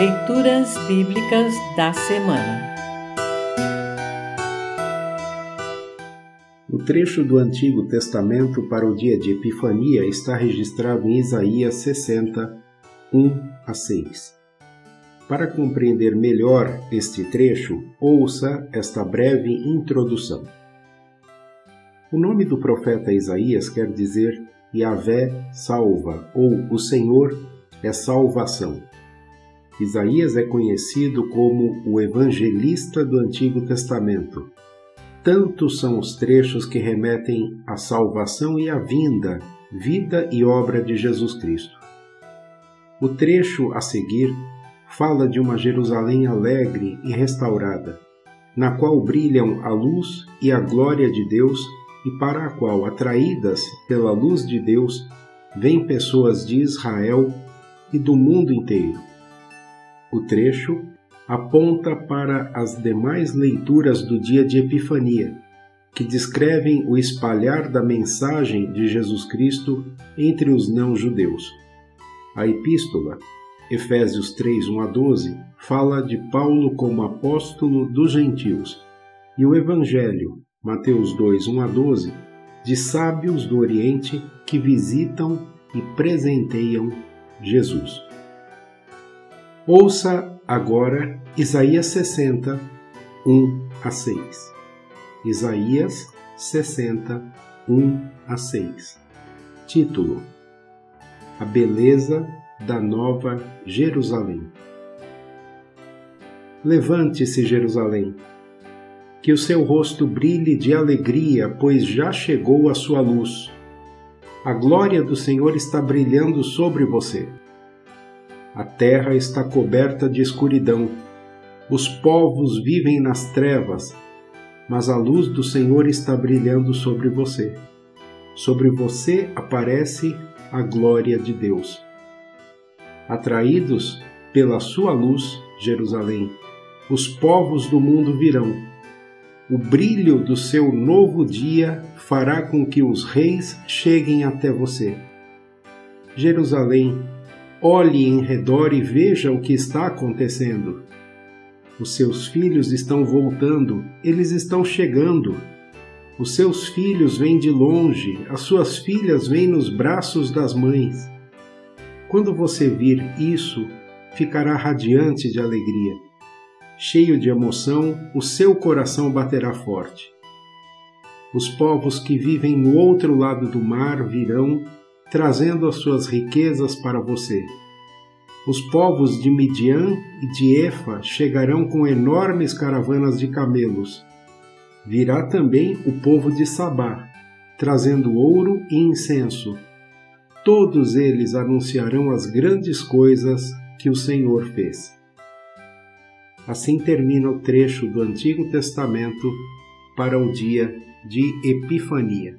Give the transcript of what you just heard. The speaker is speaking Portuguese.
Leituras Bíblicas da Semana O trecho do Antigo Testamento para o dia de Epifania está registrado em Isaías 60, 1 a 6. Para compreender melhor este trecho, ouça esta breve introdução. O nome do profeta Isaías quer dizer Yahvé salva ou o Senhor é salvação. Isaías é conhecido como o evangelista do Antigo Testamento. Tantos são os trechos que remetem à salvação e à vinda, vida e obra de Jesus Cristo. O trecho a seguir fala de uma Jerusalém alegre e restaurada, na qual brilham a luz e a glória de Deus e para a qual, atraídas pela luz de Deus, vêm pessoas de Israel e do mundo inteiro. O trecho aponta para as demais leituras do dia de Epifania, que descrevem o espalhar da mensagem de Jesus Cristo entre os não-judeus. A epístola, Efésios 3, 1 a 12, fala de Paulo como apóstolo dos gentios, e o Evangelho, Mateus 2, 1 a 12, de sábios do Oriente que visitam e presenteiam Jesus. Ouça agora Isaías 60, 1 a 6. Isaías 60, 1 a 6. Título: A beleza da Nova Jerusalém. Levante-se, Jerusalém que o seu rosto brilhe de alegria, pois já chegou a sua luz. A glória do Senhor está brilhando sobre você. A terra está coberta de escuridão. Os povos vivem nas trevas, mas a luz do Senhor está brilhando sobre você. Sobre você aparece a glória de Deus. Atraídos pela sua luz, Jerusalém, os povos do mundo virão o brilho do seu novo dia fará com que os reis cheguem até você. Jerusalém, olhe em redor e veja o que está acontecendo. Os seus filhos estão voltando, eles estão chegando. Os seus filhos vêm de longe, as suas filhas vêm nos braços das mães. Quando você vir isso, ficará radiante de alegria cheio de emoção, o seu coração baterá forte. Os povos que vivem no outro lado do mar virão, trazendo as suas riquezas para você. Os povos de Midian e de Efa chegarão com enormes caravanas de camelos. Virá também o povo de Sabá, trazendo ouro e incenso. Todos eles anunciarão as grandes coisas que o Senhor fez. Assim termina o trecho do Antigo Testamento para o dia de Epifania.